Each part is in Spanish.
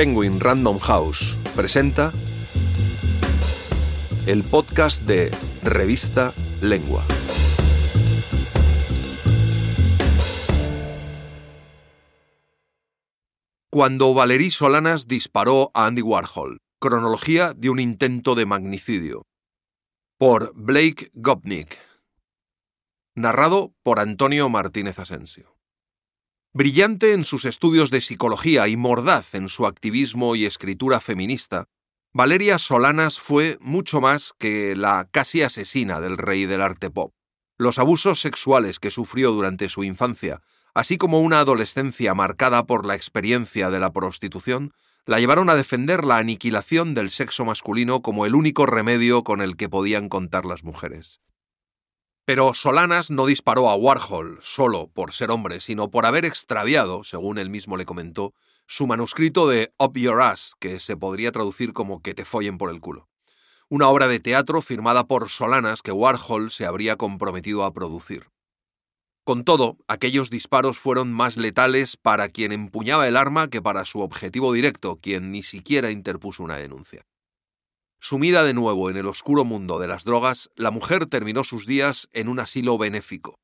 Penguin Random House presenta el podcast de Revista Lengua. Cuando Valerí Solanas disparó a Andy Warhol, cronología de un intento de magnicidio. Por Blake Gopnik. Narrado por Antonio Martínez Asensio. Brillante en sus estudios de psicología y mordaz en su activismo y escritura feminista, Valeria Solanas fue mucho más que la casi asesina del rey del arte pop. Los abusos sexuales que sufrió durante su infancia, así como una adolescencia marcada por la experiencia de la prostitución, la llevaron a defender la aniquilación del sexo masculino como el único remedio con el que podían contar las mujeres. Pero Solanas no disparó a Warhol solo por ser hombre, sino por haber extraviado, según él mismo le comentó, su manuscrito de Up Your Ass, que se podría traducir como que te follen por el culo. Una obra de teatro firmada por Solanas que Warhol se habría comprometido a producir. Con todo, aquellos disparos fueron más letales para quien empuñaba el arma que para su objetivo directo, quien ni siquiera interpuso una denuncia. Sumida de nuevo en el oscuro mundo de las drogas, la mujer terminó sus días en un asilo benéfico.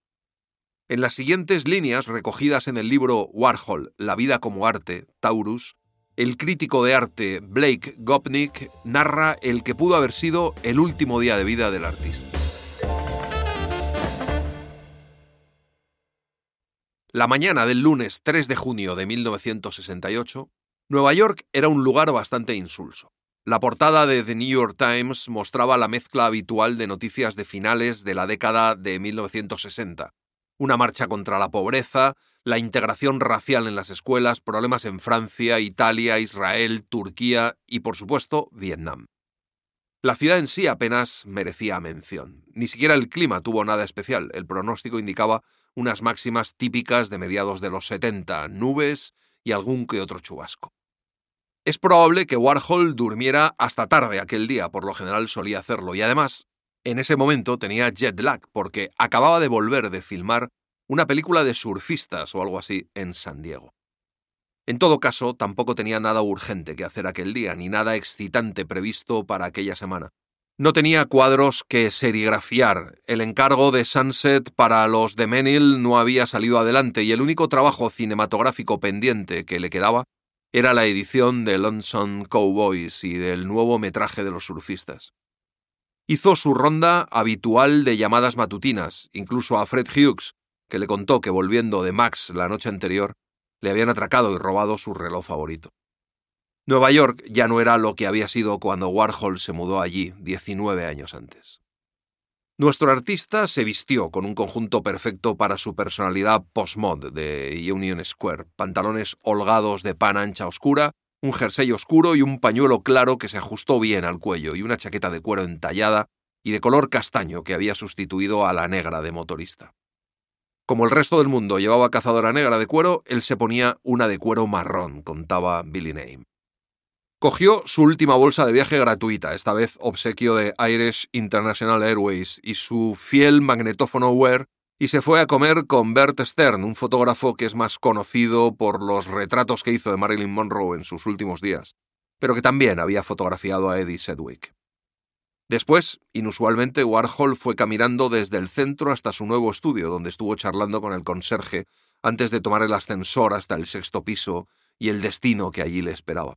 En las siguientes líneas recogidas en el libro Warhol, La vida como arte, Taurus, el crítico de arte Blake Gopnik narra el que pudo haber sido el último día de vida del artista. La mañana del lunes 3 de junio de 1968, Nueva York era un lugar bastante insulso. La portada de The New York Times mostraba la mezcla habitual de noticias de finales de la década de 1960. Una marcha contra la pobreza, la integración racial en las escuelas, problemas en Francia, Italia, Israel, Turquía y, por supuesto, Vietnam. La ciudad en sí apenas merecía mención. Ni siquiera el clima tuvo nada especial. El pronóstico indicaba unas máximas típicas de mediados de los 70, nubes y algún que otro chubasco. Es probable que Warhol durmiera hasta tarde aquel día, por lo general solía hacerlo, y además, en ese momento tenía jet lag, porque acababa de volver de filmar una película de surfistas o algo así en San Diego. En todo caso, tampoco tenía nada urgente que hacer aquel día, ni nada excitante previsto para aquella semana. No tenía cuadros que serigrafiar, el encargo de Sunset para los de Menil no había salido adelante y el único trabajo cinematográfico pendiente que le quedaba era la edición de Lonesome Cowboys y del nuevo metraje de los surfistas. Hizo su ronda habitual de llamadas matutinas, incluso a Fred Hughes, que le contó que volviendo de Max la noche anterior, le habían atracado y robado su reloj favorito. Nueva York ya no era lo que había sido cuando Warhol se mudó allí 19 años antes. Nuestro artista se vistió con un conjunto perfecto para su personalidad post-mod de Union Square, pantalones holgados de pan ancha oscura, un jersey oscuro y un pañuelo claro que se ajustó bien al cuello y una chaqueta de cuero entallada y de color castaño que había sustituido a la negra de motorista. Como el resto del mundo llevaba cazadora negra de cuero, él se ponía una de cuero marrón, contaba Billy Name. Cogió su última bolsa de viaje gratuita, esta vez obsequio de Irish International Airways, y su fiel magnetófono Wear, y se fue a comer con Bert Stern, un fotógrafo que es más conocido por los retratos que hizo de Marilyn Monroe en sus últimos días, pero que también había fotografiado a Eddie Sedgwick. Después, inusualmente, Warhol fue caminando desde el centro hasta su nuevo estudio, donde estuvo charlando con el conserje antes de tomar el ascensor hasta el sexto piso y el destino que allí le esperaba.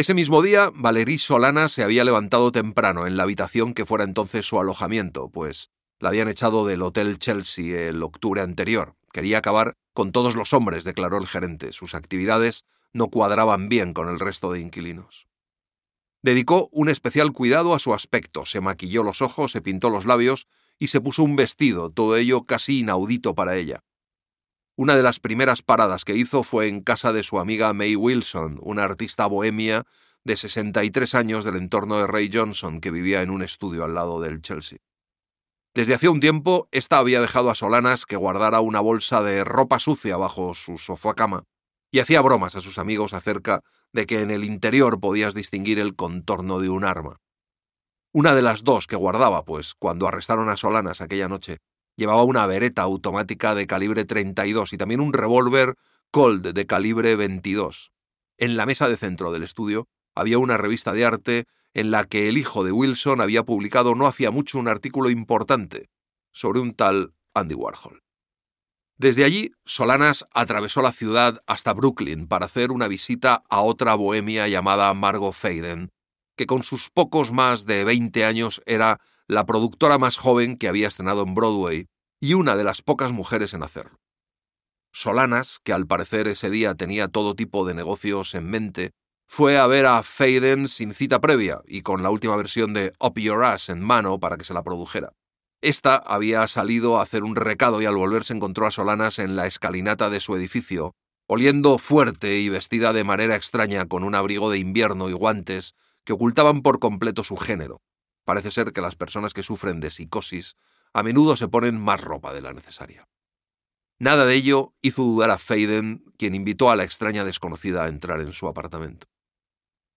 Ese mismo día, Valerí Solana se había levantado temprano en la habitación que fuera entonces su alojamiento, pues la habían echado del Hotel Chelsea el octubre anterior. Quería acabar con todos los hombres, declaró el gerente. Sus actividades no cuadraban bien con el resto de inquilinos. Dedicó un especial cuidado a su aspecto, se maquilló los ojos, se pintó los labios y se puso un vestido, todo ello casi inaudito para ella. Una de las primeras paradas que hizo fue en casa de su amiga May Wilson, una artista bohemia de 63 años del entorno de Ray Johnson que vivía en un estudio al lado del Chelsea. Desde hacía un tiempo, ésta había dejado a Solanas que guardara una bolsa de ropa sucia bajo su sofá cama y hacía bromas a sus amigos acerca de que en el interior podías distinguir el contorno de un arma. Una de las dos que guardaba, pues cuando arrestaron a Solanas aquella noche, Llevaba una vereta automática de calibre 32 y también un revólver Colt de calibre 22. En la mesa de centro del estudio había una revista de arte en la que el hijo de Wilson había publicado no hacía mucho un artículo importante sobre un tal Andy Warhol. Desde allí, Solanas atravesó la ciudad hasta Brooklyn para hacer una visita a otra bohemia llamada Margot Faden, que con sus pocos más de 20 años era la productora más joven que había estrenado en Broadway y una de las pocas mujeres en hacerlo. Solanas, que al parecer ese día tenía todo tipo de negocios en mente, fue a ver a Faden sin cita previa y con la última versión de Up Your Ass en mano para que se la produjera. Esta había salido a hacer un recado y al volverse encontró a Solanas en la escalinata de su edificio, oliendo fuerte y vestida de manera extraña con un abrigo de invierno y guantes que ocultaban por completo su género. Parece ser que las personas que sufren de psicosis a menudo se ponen más ropa de la necesaria. Nada de ello hizo dudar a Faden, quien invitó a la extraña desconocida a entrar en su apartamento.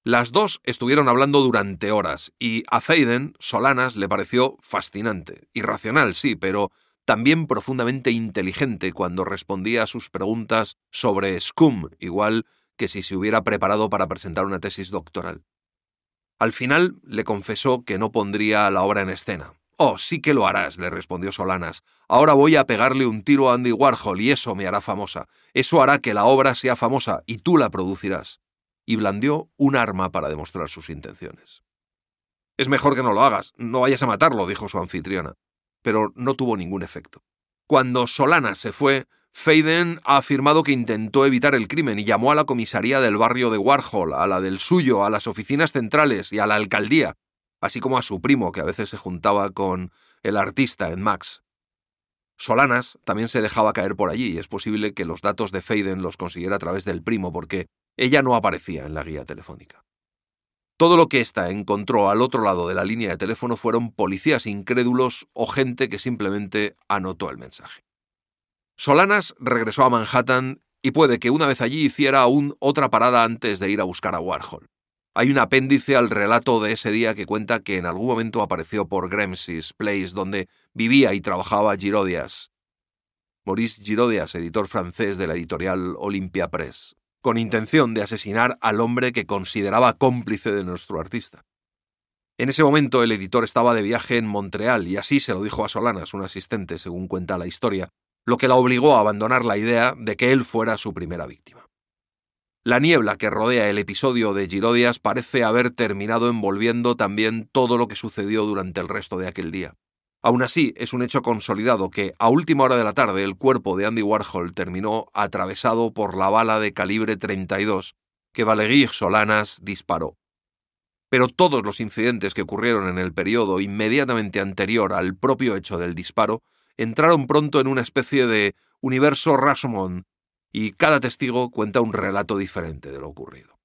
Las dos estuvieron hablando durante horas y a Faden, Solanas, le pareció fascinante, irracional, sí, pero también profundamente inteligente cuando respondía a sus preguntas sobre Scum, igual que si se hubiera preparado para presentar una tesis doctoral. Al final le confesó que no pondría la obra en escena. Oh, sí que lo harás, le respondió Solanas. Ahora voy a pegarle un tiro a Andy Warhol y eso me hará famosa. Eso hará que la obra sea famosa y tú la producirás y blandió un arma para demostrar sus intenciones. Es mejor que no lo hagas, no vayas a matarlo, dijo su anfitriona, pero no tuvo ningún efecto. Cuando Solana se fue, Faden ha afirmado que intentó evitar el crimen y llamó a la comisaría del barrio de Warhol, a la del suyo, a las oficinas centrales y a la alcaldía, así como a su primo, que a veces se juntaba con el artista en Max. Solanas también se dejaba caer por allí y es posible que los datos de Faden los consiguiera a través del primo porque ella no aparecía en la guía telefónica. Todo lo que ésta encontró al otro lado de la línea de teléfono fueron policías incrédulos o gente que simplemente anotó el mensaje. Solanas regresó a Manhattan y puede que una vez allí hiciera aún otra parada antes de ir a buscar a Warhol. Hay un apéndice al relato de ese día que cuenta que en algún momento apareció por Gramsci's Place, donde vivía y trabajaba Girodias. Maurice Girodias, editor francés de la editorial Olympia Press con intención de asesinar al hombre que consideraba cómplice de nuestro artista. En ese momento el editor estaba de viaje en Montreal y así se lo dijo a Solanas, un asistente, según cuenta la historia, lo que la obligó a abandonar la idea de que él fuera su primera víctima. La niebla que rodea el episodio de Girodias parece haber terminado envolviendo también todo lo que sucedió durante el resto de aquel día. Aún así, es un hecho consolidado que, a última hora de la tarde, el cuerpo de Andy Warhol terminó atravesado por la bala de calibre 32 que Valéry Solanas disparó. Pero todos los incidentes que ocurrieron en el periodo inmediatamente anterior al propio hecho del disparo entraron pronto en una especie de universo Rashomon, y cada testigo cuenta un relato diferente de lo ocurrido.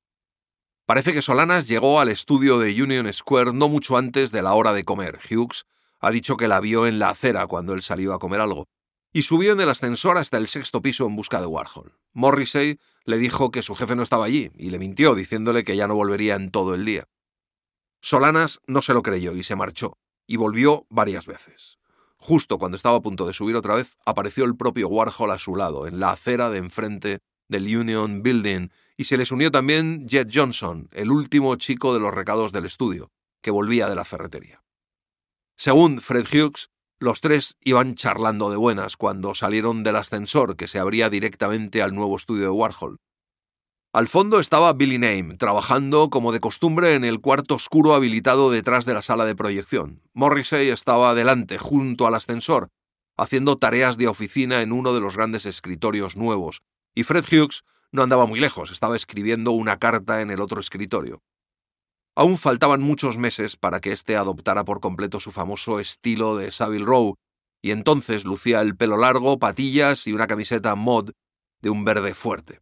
Parece que Solanas llegó al estudio de Union Square no mucho antes de la hora de comer. Hughes ha dicho que la vio en la acera cuando él salió a comer algo, y subió en el ascensor hasta el sexto piso en busca de Warhol. Morrissey le dijo que su jefe no estaba allí, y le mintió diciéndole que ya no volvería en todo el día. Solanas no se lo creyó y se marchó, y volvió varias veces. Justo cuando estaba a punto de subir otra vez, apareció el propio Warhol a su lado, en la acera de enfrente del Union Building, y se les unió también Jet Johnson, el último chico de los recados del estudio, que volvía de la ferretería. Según Fred Hughes, los tres iban charlando de buenas cuando salieron del ascensor que se abría directamente al nuevo estudio de Warhol. Al fondo estaba Billy Name, trabajando como de costumbre en el cuarto oscuro habilitado detrás de la sala de proyección. Morrissey estaba delante, junto al ascensor, haciendo tareas de oficina en uno de los grandes escritorios nuevos, y Fred Hughes no andaba muy lejos, estaba escribiendo una carta en el otro escritorio. Aún faltaban muchos meses para que éste adoptara por completo su famoso estilo de Savile Row, y entonces lucía el pelo largo, patillas y una camiseta mod de un verde fuerte.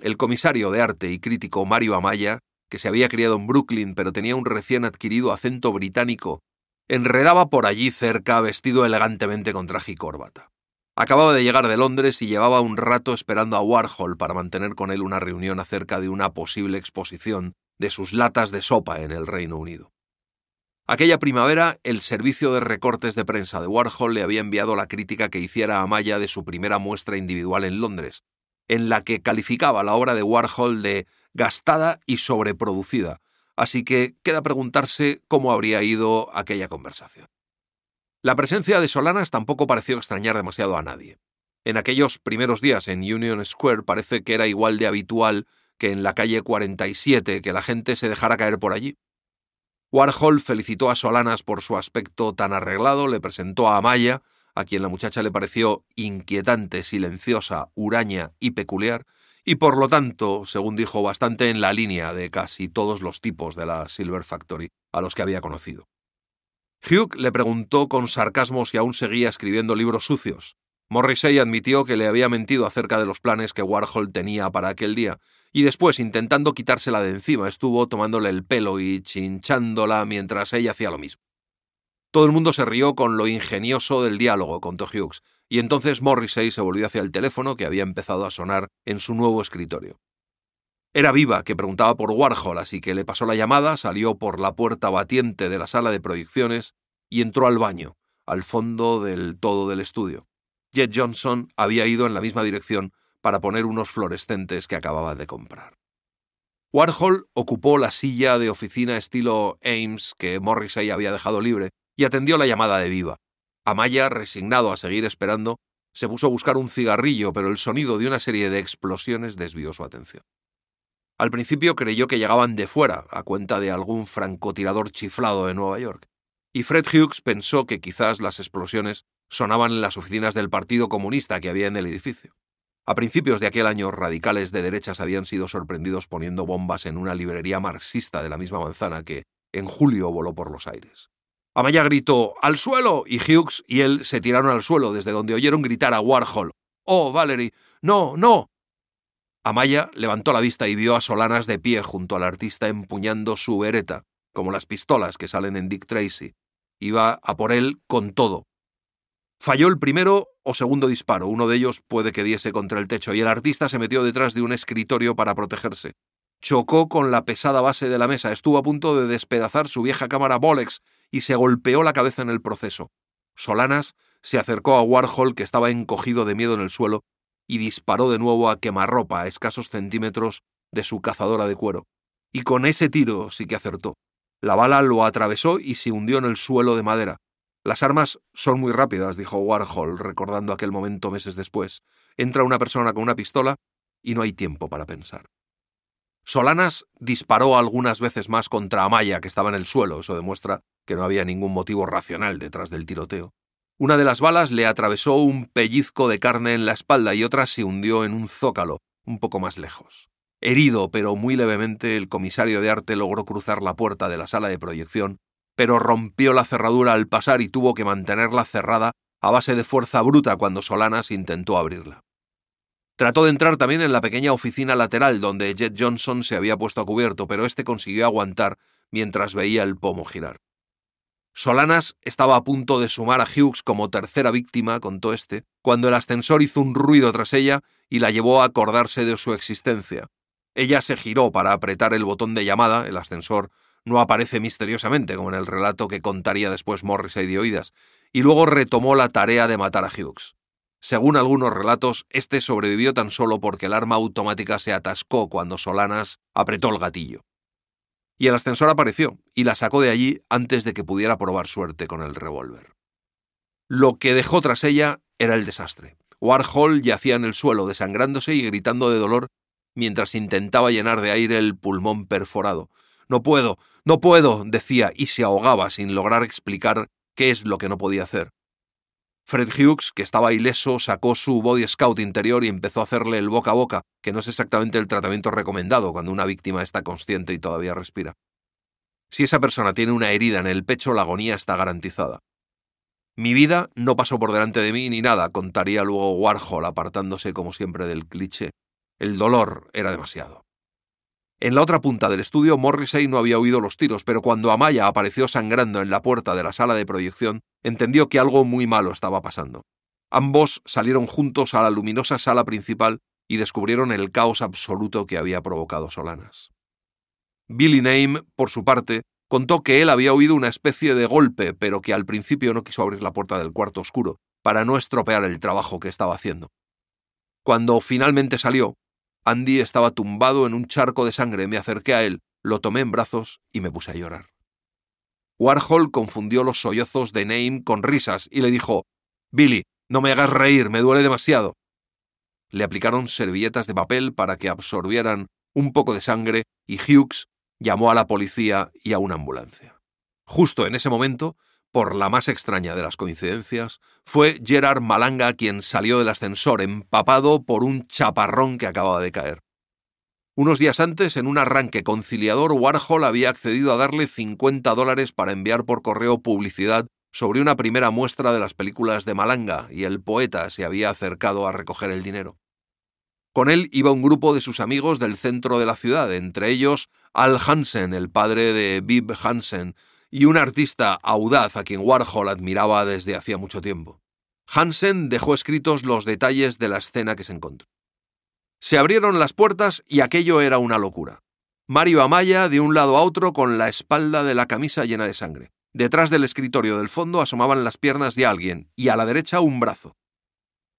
El comisario de arte y crítico Mario Amaya, que se había criado en Brooklyn pero tenía un recién adquirido acento británico, enredaba por allí cerca vestido elegantemente con traje y corbata. Acababa de llegar de Londres y llevaba un rato esperando a Warhol para mantener con él una reunión acerca de una posible exposición de sus latas de sopa en el Reino Unido. Aquella primavera, el servicio de recortes de prensa de Warhol le había enviado la crítica que hiciera a Maya de su primera muestra individual en Londres, en la que calificaba la obra de Warhol de gastada y sobreproducida, así que queda preguntarse cómo habría ido aquella conversación. La presencia de Solanas tampoco pareció extrañar demasiado a nadie. En aquellos primeros días en Union Square parece que era igual de habitual que en la calle 47 que la gente se dejara caer por allí. Warhol felicitó a Solanas por su aspecto tan arreglado, le presentó a Amaya, a quien la muchacha le pareció inquietante, silenciosa, huraña y peculiar, y por lo tanto, según dijo, bastante en la línea de casi todos los tipos de la Silver Factory a los que había conocido. Hugh le preguntó con sarcasmo si aún seguía escribiendo libros sucios. Morrissey admitió que le había mentido acerca de los planes que Warhol tenía para aquel día, y después, intentando quitársela de encima, estuvo tomándole el pelo y chinchándola mientras ella hacía lo mismo. Todo el mundo se rió con lo ingenioso del diálogo, contó Hughes, y entonces Morrissey se volvió hacia el teléfono que había empezado a sonar en su nuevo escritorio. Era Viva, que preguntaba por Warhol, así que le pasó la llamada, salió por la puerta batiente de la sala de proyecciones y entró al baño, al fondo del todo del estudio. Jet Johnson había ido en la misma dirección para poner unos fluorescentes que acababa de comprar. Warhol ocupó la silla de oficina estilo Ames que Morrissey había dejado libre y atendió la llamada de Viva. Amaya, resignado a seguir esperando, se puso a buscar un cigarrillo, pero el sonido de una serie de explosiones desvió su atención. Al principio creyó que llegaban de fuera, a cuenta de algún francotirador chiflado de Nueva York, y Fred Hughes pensó que quizás las explosiones sonaban en las oficinas del Partido Comunista que había en el edificio. A principios de aquel año, radicales de derechas habían sido sorprendidos poniendo bombas en una librería marxista de la misma manzana que, en julio, voló por los aires. Amaya gritó ¡Al suelo! y Hughes y él se tiraron al suelo desde donde oyeron gritar a Warhol ¡Oh, Valerie! ¡No, no! Amaya levantó la vista y vio a Solanas de pie junto al artista empuñando su vereta, como las pistolas que salen en Dick Tracy. Iba a por él con todo. Falló el primero o segundo disparo, uno de ellos puede que diese contra el techo, y el artista se metió detrás de un escritorio para protegerse. Chocó con la pesada base de la mesa, estuvo a punto de despedazar su vieja cámara Bolex y se golpeó la cabeza en el proceso. Solanas se acercó a Warhol, que estaba encogido de miedo en el suelo, y disparó de nuevo a quemarropa a escasos centímetros de su cazadora de cuero. Y con ese tiro sí que acertó. La bala lo atravesó y se hundió en el suelo de madera. Las armas son muy rápidas, dijo Warhol, recordando aquel momento meses después. Entra una persona con una pistola y no hay tiempo para pensar. Solanas disparó algunas veces más contra Amaya, que estaba en el suelo. Eso demuestra que no había ningún motivo racional detrás del tiroteo. Una de las balas le atravesó un pellizco de carne en la espalda y otra se hundió en un zócalo, un poco más lejos. Herido, pero muy levemente, el comisario de arte logró cruzar la puerta de la sala de proyección, pero rompió la cerradura al pasar y tuvo que mantenerla cerrada a base de fuerza bruta cuando Solanas intentó abrirla. Trató de entrar también en la pequeña oficina lateral donde Jet Johnson se había puesto a cubierto, pero este consiguió aguantar mientras veía el pomo girar. Solanas estaba a punto de sumar a Hughes como tercera víctima, contó este, cuando el ascensor hizo un ruido tras ella y la llevó a acordarse de su existencia. Ella se giró para apretar el botón de llamada, el ascensor no aparece misteriosamente, como en el relato que contaría después Morrissey de oídas, y luego retomó la tarea de matar a Hughes. Según algunos relatos, este sobrevivió tan solo porque el arma automática se atascó cuando Solanas apretó el gatillo y el ascensor apareció y la sacó de allí antes de que pudiera probar suerte con el revólver. Lo que dejó tras ella era el desastre. Warhol yacía en el suelo desangrándose y gritando de dolor mientras intentaba llenar de aire el pulmón perforado. No puedo, no puedo, decía, y se ahogaba sin lograr explicar qué es lo que no podía hacer. Fred Hughes, que estaba ileso, sacó su body scout interior y empezó a hacerle el boca a boca, que no es exactamente el tratamiento recomendado cuando una víctima está consciente y todavía respira. Si esa persona tiene una herida en el pecho, la agonía está garantizada. Mi vida no pasó por delante de mí ni nada, contaría luego Warhol, apartándose como siempre del cliché. El dolor era demasiado. En la otra punta del estudio, Morrissey no había oído los tiros, pero cuando Amaya apareció sangrando en la puerta de la sala de proyección, entendió que algo muy malo estaba pasando. Ambos salieron juntos a la luminosa sala principal y descubrieron el caos absoluto que había provocado Solanas. Billy Name, por su parte, contó que él había oído una especie de golpe, pero que al principio no quiso abrir la puerta del cuarto oscuro, para no estropear el trabajo que estaba haciendo. Cuando finalmente salió, Andy estaba tumbado en un charco de sangre. Me acerqué a él, lo tomé en brazos y me puse a llorar. Warhol confundió los sollozos de Naim con risas y le dijo Billy, no me hagas reír, me duele demasiado. Le aplicaron servilletas de papel para que absorbieran un poco de sangre y Hughes llamó a la policía y a una ambulancia. Justo en ese momento, por la más extraña de las coincidencias, fue Gerard Malanga quien salió del ascensor empapado por un chaparrón que acababa de caer. Unos días antes, en un arranque conciliador, Warhol había accedido a darle 50 dólares para enviar por correo publicidad sobre una primera muestra de las películas de Malanga, y el poeta se había acercado a recoger el dinero. Con él iba un grupo de sus amigos del centro de la ciudad, entre ellos Al Hansen, el padre de Bib Hansen, y un artista audaz a quien Warhol admiraba desde hacía mucho tiempo. Hansen dejó escritos los detalles de la escena que se encontró. Se abrieron las puertas y aquello era una locura. Mario Amaya de un lado a otro con la espalda de la camisa llena de sangre. Detrás del escritorio del fondo asomaban las piernas de alguien y a la derecha un brazo.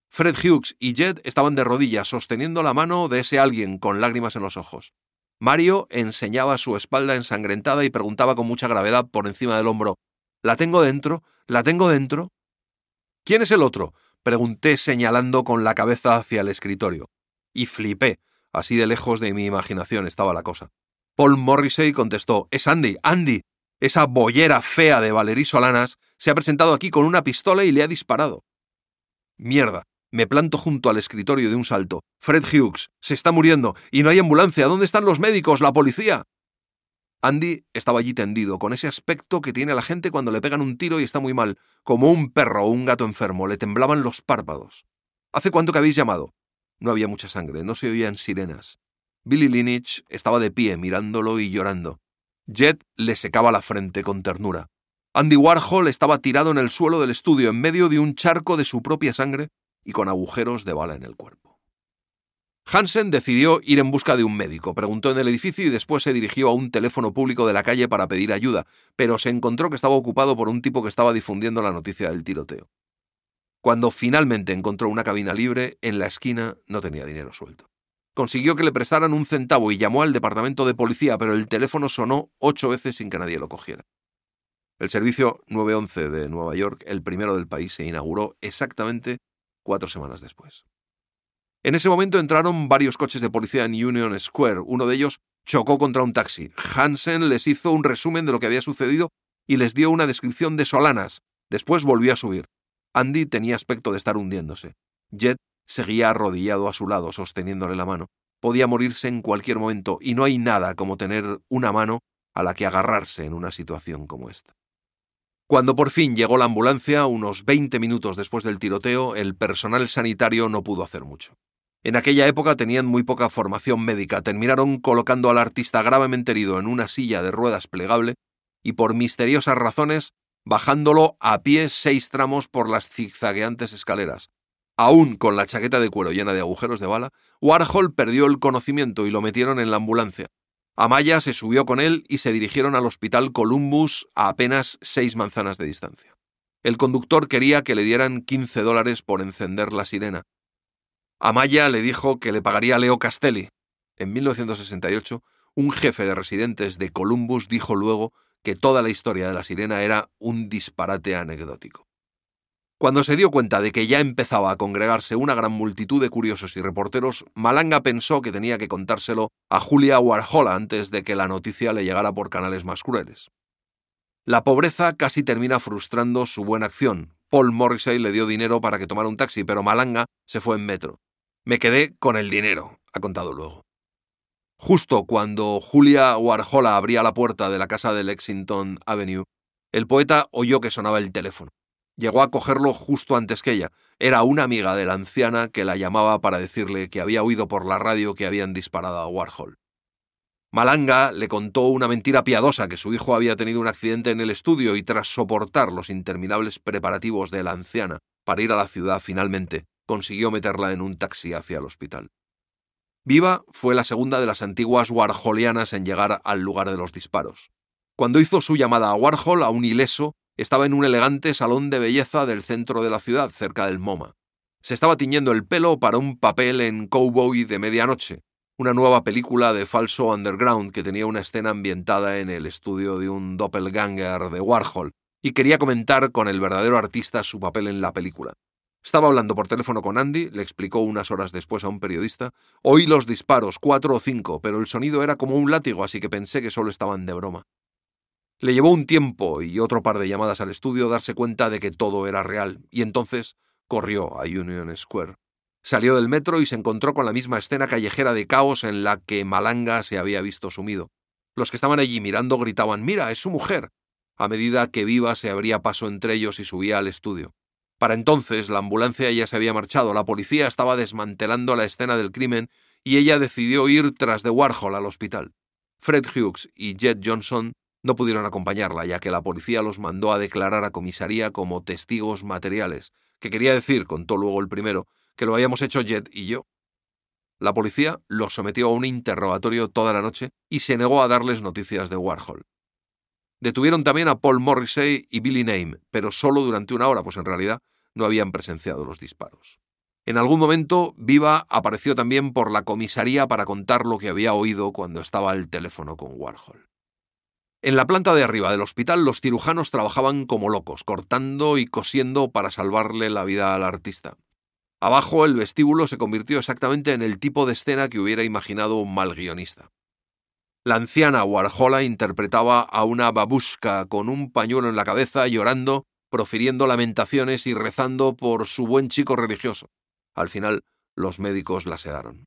Fred Hughes y Jed estaban de rodillas sosteniendo la mano de ese alguien con lágrimas en los ojos. Mario enseñaba su espalda ensangrentada y preguntaba con mucha gravedad por encima del hombro ¿La tengo dentro? ¿La tengo dentro? ¿Quién es el otro? pregunté señalando con la cabeza hacia el escritorio. Y flipé. Así de lejos de mi imaginación estaba la cosa. Paul Morrissey contestó Es Andy, Andy. Esa boyera fea de Valerí Solanas se ha presentado aquí con una pistola y le ha disparado. Mierda. Me planto junto al escritorio de un salto. Fred Hughes, se está muriendo y no hay ambulancia. ¿Dónde están los médicos? ¿La policía? Andy estaba allí tendido, con ese aspecto que tiene la gente cuando le pegan un tiro y está muy mal, como un perro o un gato enfermo. Le temblaban los párpados. ¿Hace cuánto que habéis llamado? No había mucha sangre, no se oían sirenas. Billy Linich estaba de pie, mirándolo y llorando. Jet le secaba la frente con ternura. Andy Warhol estaba tirado en el suelo del estudio en medio de un charco de su propia sangre y con agujeros de bala en el cuerpo. Hansen decidió ir en busca de un médico, preguntó en el edificio y después se dirigió a un teléfono público de la calle para pedir ayuda, pero se encontró que estaba ocupado por un tipo que estaba difundiendo la noticia del tiroteo. Cuando finalmente encontró una cabina libre, en la esquina no tenía dinero suelto consiguió que le prestaran un centavo y llamó al departamento de policía, pero el teléfono sonó ocho veces sin que nadie lo cogiera. El servicio 911 de Nueva York, el primero del país, se inauguró exactamente cuatro semanas después. En ese momento entraron varios coches de policía en Union Square. Uno de ellos chocó contra un taxi. Hansen les hizo un resumen de lo que había sucedido y les dio una descripción de Solanas. Después volvió a subir. Andy tenía aspecto de estar hundiéndose. Jet Seguía arrodillado a su lado, sosteniéndole la mano. Podía morirse en cualquier momento, y no hay nada como tener una mano a la que agarrarse en una situación como esta. Cuando por fin llegó la ambulancia, unos 20 minutos después del tiroteo, el personal sanitario no pudo hacer mucho. En aquella época tenían muy poca formación médica, terminaron colocando al artista gravemente herido en una silla de ruedas plegable y por misteriosas razones bajándolo a pie seis tramos por las zigzagueantes escaleras, Aún con la chaqueta de cuero llena de agujeros de bala, Warhol perdió el conocimiento y lo metieron en la ambulancia. Amaya se subió con él y se dirigieron al hospital Columbus a apenas seis manzanas de distancia. El conductor quería que le dieran 15 dólares por encender la sirena. Amaya le dijo que le pagaría a Leo Castelli. En 1968, un jefe de residentes de Columbus dijo luego que toda la historia de la sirena era un disparate anecdótico. Cuando se dio cuenta de que ya empezaba a congregarse una gran multitud de curiosos y reporteros, Malanga pensó que tenía que contárselo a Julia Warhol antes de que la noticia le llegara por canales más crueles. La pobreza casi termina frustrando su buena acción. Paul Morrissey le dio dinero para que tomara un taxi, pero Malanga se fue en metro. Me quedé con el dinero, ha contado luego. Justo cuando Julia Warhol abría la puerta de la casa de Lexington Avenue, el poeta oyó que sonaba el teléfono. Llegó a cogerlo justo antes que ella. Era una amiga de la anciana que la llamaba para decirle que había oído por la radio que habían disparado a Warhol. Malanga le contó una mentira piadosa que su hijo había tenido un accidente en el estudio y tras soportar los interminables preparativos de la anciana para ir a la ciudad finalmente consiguió meterla en un taxi hacia el hospital. Viva fue la segunda de las antiguas warholianas en llegar al lugar de los disparos. Cuando hizo su llamada a Warhol, a un ileso, estaba en un elegante salón de belleza del centro de la ciudad, cerca del MoMA. Se estaba tiñendo el pelo para un papel en Cowboy de Medianoche, una nueva película de falso underground que tenía una escena ambientada en el estudio de un doppelganger de Warhol, y quería comentar con el verdadero artista su papel en la película. Estaba hablando por teléfono con Andy, le explicó unas horas después a un periodista. Oí los disparos, cuatro o cinco, pero el sonido era como un látigo, así que pensé que solo estaban de broma. Le llevó un tiempo y otro par de llamadas al estudio darse cuenta de que todo era real, y entonces corrió a Union Square. Salió del metro y se encontró con la misma escena callejera de caos en la que Malanga se había visto sumido. Los que estaban allí mirando gritaban Mira, es su mujer. A medida que Viva se abría paso entre ellos y subía al estudio. Para entonces la ambulancia ya se había marchado, la policía estaba desmantelando la escena del crimen y ella decidió ir tras de Warhol al hospital. Fred Hughes y Jet Johnson no pudieron acompañarla, ya que la policía los mandó a declarar a comisaría como testigos materiales, que quería decir, contó luego el primero, que lo habíamos hecho Jet y yo. La policía los sometió a un interrogatorio toda la noche y se negó a darles noticias de Warhol. Detuvieron también a Paul Morrissey y Billy Name, pero solo durante una hora, pues en realidad no habían presenciado los disparos. En algún momento, Viva apareció también por la comisaría para contar lo que había oído cuando estaba al teléfono con Warhol. En la planta de arriba del hospital los cirujanos trabajaban como locos, cortando y cosiendo para salvarle la vida al artista. Abajo el vestíbulo se convirtió exactamente en el tipo de escena que hubiera imaginado un mal guionista. La anciana Warhola interpretaba a una babushka con un pañuelo en la cabeza llorando, profiriendo lamentaciones y rezando por su buen chico religioso. Al final, los médicos la sedaron.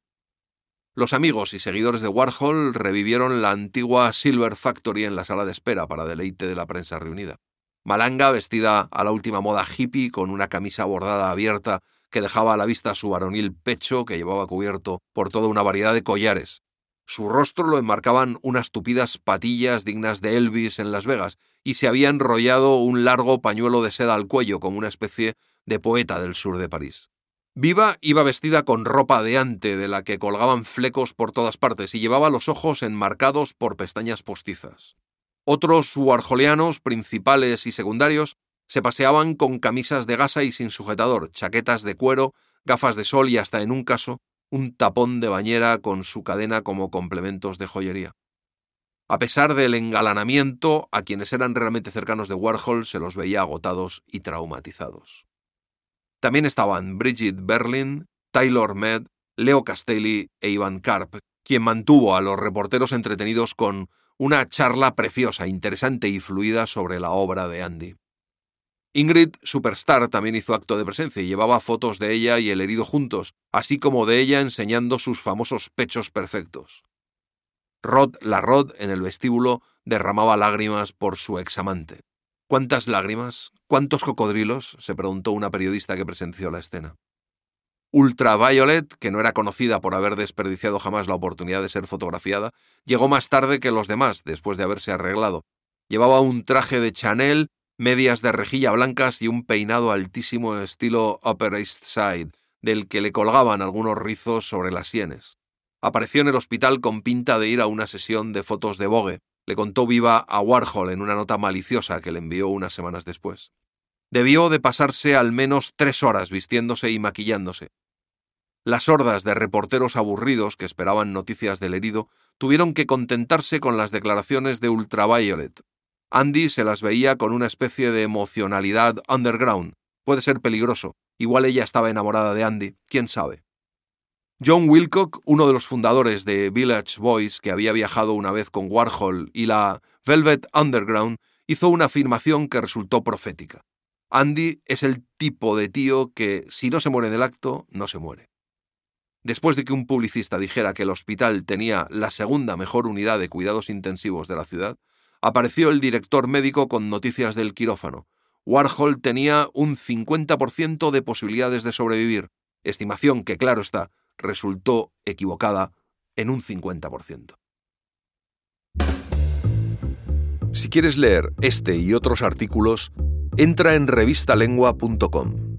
Los amigos y seguidores de Warhol revivieron la antigua Silver Factory en la sala de espera para deleite de la prensa reunida. Malanga, vestida a la última moda hippie, con una camisa bordada abierta que dejaba a la vista su varonil pecho que llevaba cubierto por toda una variedad de collares, su rostro lo enmarcaban unas tupidas patillas dignas de Elvis en Las Vegas, y se había enrollado un largo pañuelo de seda al cuello como una especie de poeta del sur de París. Viva iba vestida con ropa de ante de la que colgaban flecos por todas partes y llevaba los ojos enmarcados por pestañas postizas. Otros warholianos, principales y secundarios, se paseaban con camisas de gasa y sin sujetador, chaquetas de cuero, gafas de sol y hasta en un caso un tapón de bañera con su cadena como complementos de joyería. A pesar del engalanamiento, a quienes eran realmente cercanos de Warhol se los veía agotados y traumatizados. También estaban Bridget Berlin, Taylor Med, Leo Castelli e Ivan Karp, quien mantuvo a los reporteros entretenidos con una charla preciosa, interesante y fluida sobre la obra de Andy. Ingrid Superstar también hizo acto de presencia y llevaba fotos de ella y el herido juntos, así como de ella enseñando sus famosos pechos perfectos. Rod la Rod en el vestíbulo derramaba lágrimas por su examante. ¿Cuántas lágrimas? ¿Cuántos cocodrilos? se preguntó una periodista que presenció la escena. Ultraviolet, que no era conocida por haber desperdiciado jamás la oportunidad de ser fotografiada, llegó más tarde que los demás, después de haberse arreglado. Llevaba un traje de Chanel medias de rejilla blancas y un peinado altísimo estilo Upper East Side, del que le colgaban algunos rizos sobre las sienes. Apareció en el hospital con pinta de ir a una sesión de fotos de Vogue. Le contó viva a Warhol en una nota maliciosa que le envió unas semanas después. Debió de pasarse al menos tres horas vistiéndose y maquillándose. Las hordas de reporteros aburridos que esperaban noticias del herido tuvieron que contentarse con las declaraciones de Ultraviolet, Andy se las veía con una especie de emocionalidad underground. Puede ser peligroso. Igual ella estaba enamorada de Andy, quién sabe. John Wilcock, uno de los fundadores de Village Boys, que había viajado una vez con Warhol y la Velvet Underground, hizo una afirmación que resultó profética. Andy es el tipo de tío que, si no se muere del acto, no se muere. Después de que un publicista dijera que el hospital tenía la segunda mejor unidad de cuidados intensivos de la ciudad, apareció el director médico con noticias del quirófano. Warhol tenía un 50% de posibilidades de sobrevivir, estimación que, claro está, resultó equivocada en un 50%. Si quieres leer este y otros artículos, entra en revistalengua.com.